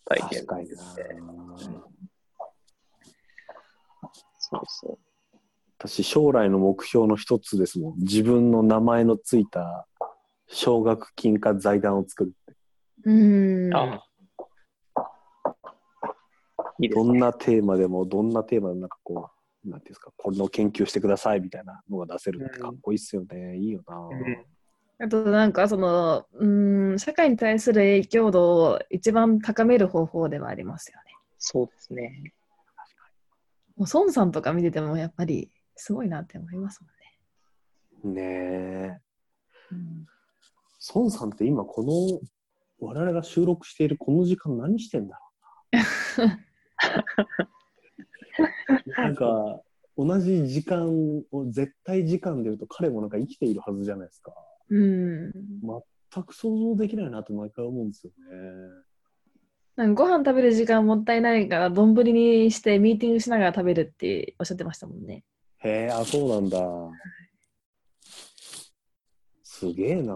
体験確かになですね。そうそう。私、将来の目標の一つですもん。自分の名前のついた奨学金か財団を作るって。うん。あいいね。どんなテーマでも、どんなテーマでもなんかこう、なんていうんですか、これの研究してくださいみたいなのが出せるってかっこいいっすよね。いいよな。うんあとなんかその、うん、社会に対する影響度を一番高める方法ではありますよね。そうですね。もう孫さんとか見ててもやっぱりすごいなって思いますもんね。ねえ。うん孫さんって今この我々が収録しているこの時間何してんだろうな なんか同じ時間を絶対時間で言うと彼もなんか生きているはずじゃないですか。うん。全く想像できないなと毎回思うんですよね。なんかご飯食べる時間もったいないから丼にしてミーティングしながら食べるっておっしゃってましたもんね。へえあそうなんだ。すげえな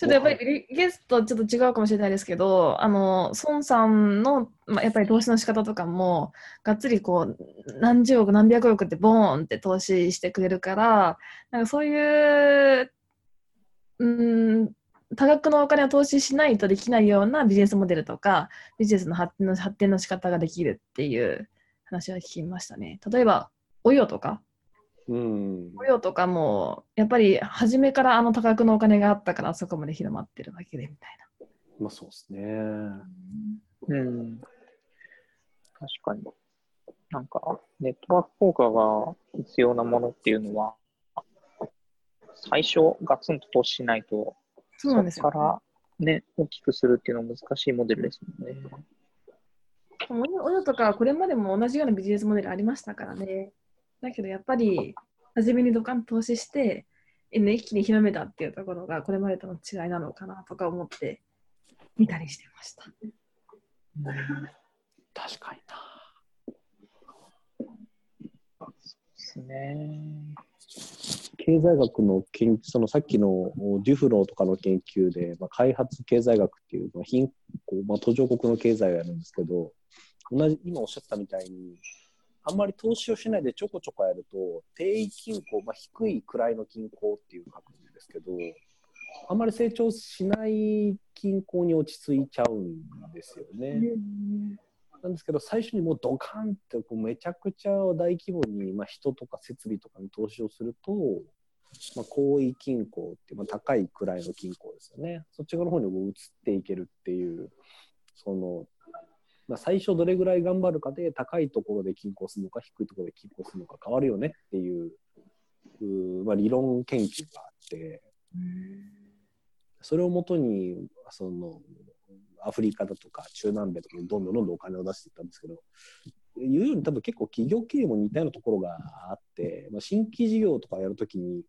ちょっとやっぱりリゲストちょっと違うかもしれないですけど、あの、孫さんの、まあ、やっぱり投資の仕方とかも、がっつりこう、何十億、何百億ってボーンって投資してくれるから、なんかそういう、うん、多額のお金を投資しないとできないようなビジネスモデルとか、ビジネスの発展の発展の仕方ができるっていう話は聞きましたね。例えば、およとか、うん雇用とかも、やっぱり初めからあの多額のお金があったからあそこまで広まってるわけでみたいまあそうですねな。うん。確かに。なんか、ネットワーク効果が必要なものっていうのは、最初ガツンと投資しないと、そうなんですよ、こからね、大きくするっていうのは難しいモデルですもんね。およおよとかはこれまでも同じようなビジネスモデルありましたからね。だけどやっぱり、初めにドカンと投資して、一気に広めたっていうところがこれまでとの違いなのかなとか思って見たりしてました。確かになですね。経済学の研究、そのさっきのデュフローとかの研究で、まあ、開発経済学っていう、まあ貧困まあ、途上国の経済をやるんですけど、同じ今おっしゃったみたいに、あんまり投資をしないでちょこちょこやると、低位均衡、まあ、低い位の均衡っていう書くんですけど、あんまり成長しない均衡に落ち着いちゃうんですよね。なんですけど、最初にもうドカンってこうめちゃくちゃ大規模に、まあ、人とか設備とかに投資をすると、まあ、高位均衡っていう、まあ、高いくらいの均衡ですよね。そっち側の方にも移っていけるっていう、その、まあ、最初どれぐらい頑張るかで高いところで均衡するのか低いところで均衡するのか変わるよねっていうまあ、理論研究があってそれをもとにそのアフリカだとか中南米とかにどんどんどんどんお金を出していったんですけどいうように多分結構企業経営も似たようなところがあって、まあ、新規事業とかやるときに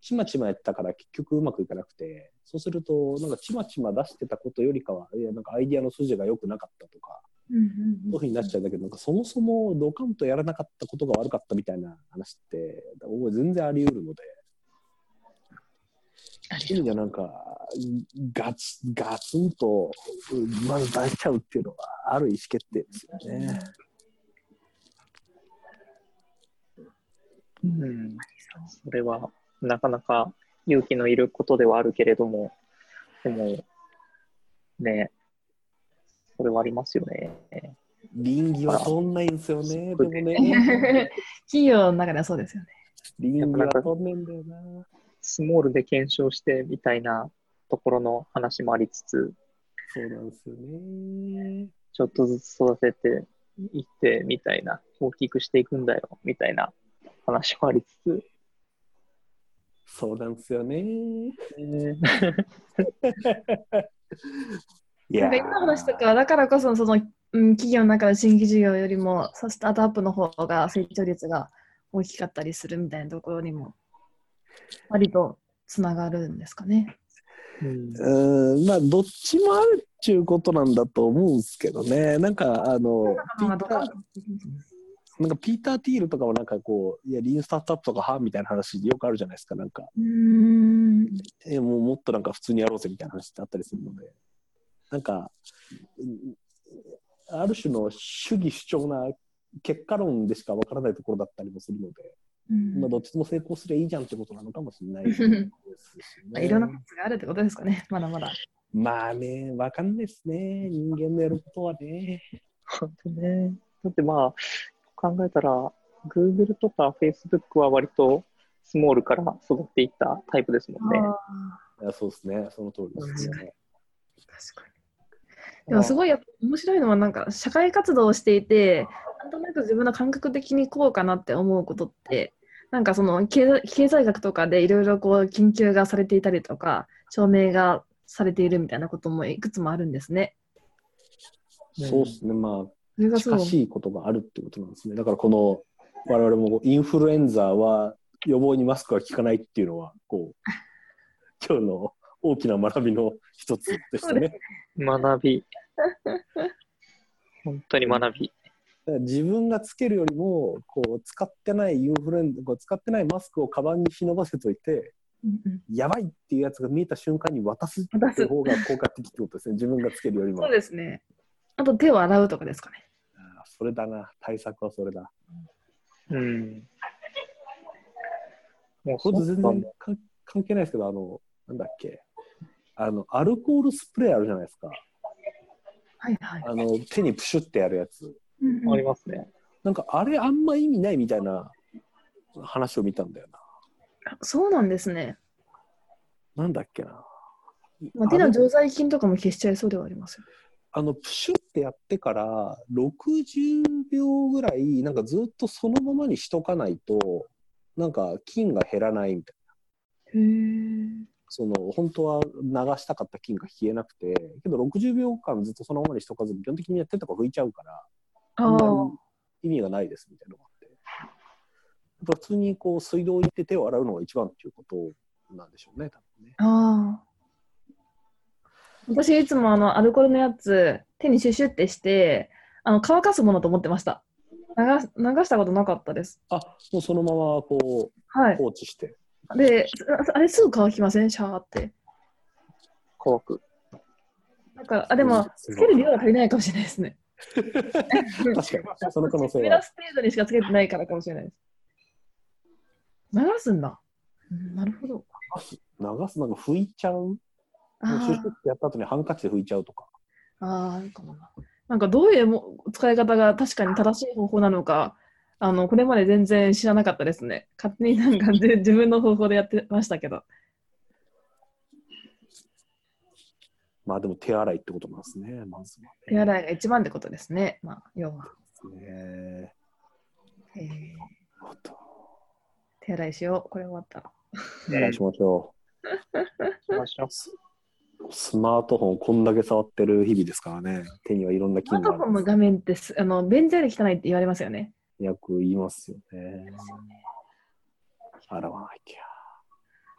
ちまちまやったから結局うまくいかなくてそうするとなんかちまちま出してたことよりかはいやなんかアイディアの筋が良くなかったとかそういうふうになっちゃうんだけどなんかそもそもドカンとやらなかったことが悪かったみたいな話って全然あり得るので。そういう意味ではなんか、ガツガツンと、うまず出しちゃうっていうのは、ある意思決定ですよね。うん、それはなかなか勇気のいることではあるけれども、でも、ね、それはありますよね。倫理は通んないんですよね、でもね。企業の中ではそうですよね。倫理は通んないんだよな。スモールで検証してみたいなところの話もありつつ、そうなんですよね。ちょっとずつ育てていってみたいな、大きくしていくんだよみたいな話もありつつ、そうなんですよね。えーいなんか今の話とか、だからこそその、うん、企業の中の新規事業よりも、そうスタートアップの方が成長率が大きかったりするみたいなところにも、割とつながるんですかね。うんうん、まあ、どっちもあるっていうことなんだと思うんですけどね。なんか、あの、ピーターなんかピーター・ティールとかもなんかこう、いや、リーンスタートアップとかはみたいな話よくあるじゃないですか。なんか、うーん。えもうもっとなんか普通にやろうぜみたいな話ってあったりするので、なんか、うんある種の主義主張な結果論でしかわからないところだったりもするので、うんまあ、どっちでも成功すればいいじゃんってことなのかもしれないですしね まあいろんなパスがあるってことですかね、まだまだ。まあね、わかんないですね。人間のやることはね。本当ね。だってまあ、考えたら、Google とか Facebook は割とスモールから育っていったタイプですもんね。あいやそうですね。その通りですね。ー確かに。でもすごいやっぱ面白いのはなんか社会活動をしていてなんとなく自分の感覚的にこうかなって思うことってなんかその経済経済学とかでいろいろこう研究がされていたりとか証明がされているみたいなこともいくつもあるんですね。そうですね。まあ、それがすごい近しいことがあるってことなんですね。だからこの、我々もインフルエンザは予防にマスクは効かないっていうのは、こう、今日の大きな学びの一つでしたね。学び。本当に学び。だから自分がつけるよりも、こう、使ってないインフルエンザ、こう使ってないマスクをカバンに忍ばせといて、うんうんやばいっていうやつが見えた瞬間に渡すって方が効果的ってことですね。自分がつけるよりも。そうですね。あと手を洗うとかですかね。あーそれだな。対策はそれだ。うん。もうこれ全然か関係ないですけど、あの、なんだっけ。あの、アルコールスプレーあるじゃないですか。はいはい。あの、手にプシュってやるやつ。うんうんありますね。なんか、あれあんま意味ないみたいな話を見たんだよそうなんですね。な。なんだっけな。まあ、手の常在菌とかも消しちゃいそうではありますよ。あの、プシュってやってから、60秒ぐらい、なんかずっとそのままにしとかないと、なんか菌が減らないみたいな。へえ。その、本当は流したかった菌が消えなくて、けど60秒間ずっとそのままにしとかずに、基本的にやってとか拭いちゃうから、あん。まり意味がないですみたいなのがあって。普通にこう水道行って手を洗うのが一番っていうことなんでしょうね、多分ね。ああ。私いつもあのアルコールのやつ手にシュシュってしてあの乾かすものと思ってました。流す流したことなかったです。あ、もうそのままこうはい。放置して。で、ああれすぐ乾きません？シャーって。乾く。なんか、あ、でも、つける量が足りないかもしれないですね。確かに、その可能性目は指す程度にしかつけてないからかもしれないです。流すんだ。うんなるほど。流す、なんか拭いちゃう？シュシュってやった後にハンカチで拭いちゃうとか。ああ、あるかもな。なんかどういうも使い方が確かに正しい方法なのか、あの、これまで全然知らなかったですね。勝手になんかぜ 自分の方法でやってましたけど。まあでも手洗いってことなんですね、まずは、手洗いが一番ってことですね。まあ、要は。ね。えー手洗いしよう。これ終わったら。手洗いしましょう う。スマートフォンこんだけ触ってる日々ですからね。手にはいろんなスマ菌があるートフォンの画面ってすあの便座より汚いって言われますよね。よく言いますよね。洗わなき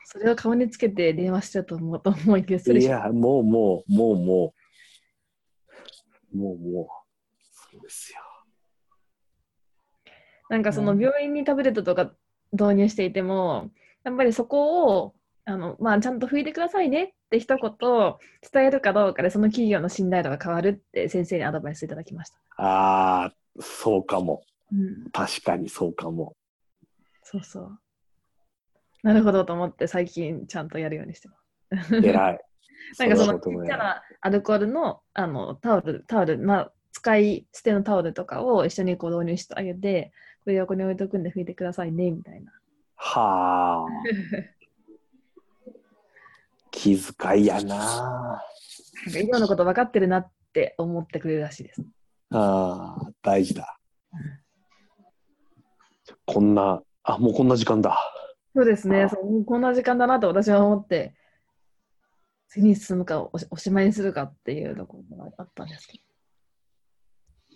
それを顔につけて電話しちゃうと思うと思いきやすゃ。るし。いや、もうもう、もうもう、もうもう、そうですよ。なんかその病院にタブレットとか導入していても、やっぱりそこをあの、まあ、ちゃんと拭いてくださいねって一言伝えるかどうかで、その企業の信頼度が変わるって先生にアドバイスいただきました。ああ、そうかも。うん、確かにそうかも。そうそう。なるほどと思って最近ちゃんとやるようにしてます。偉い。なんかそのちっちゃなアルコールのあのタオル、タオル、まあ、使い捨てのタオルとかを一緒にこう導入してあげて、これ横に置いとくんで拭いてくださいねみたいな。はあ。気遣いやな。なんか医療のこと分かってるなって思ってくれるらしいです。ああ、大事だ。こんな、あ、もうこんな時間だ。そうですね、そうこんな時間だなと私は思って、次に進むかおしおしまいにするかっていうところがあったんですけど。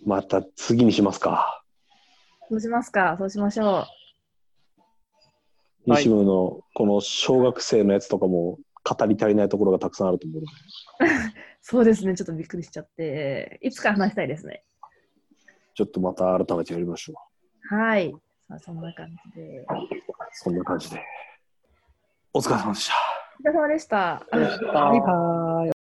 また次にしますか。そうしますか、そうしましょう。はい西村のこの小学生のやつとかも語り足りないところがたくさんあると思う。そうですね、ちょっとびっくりしちゃって、いつか話したいですね。ちょっとまた改めてやりましょう。はい。さあそんな感じで。そんな感じで。お疲れ様でした。お疲れ様でした。バイバーイ。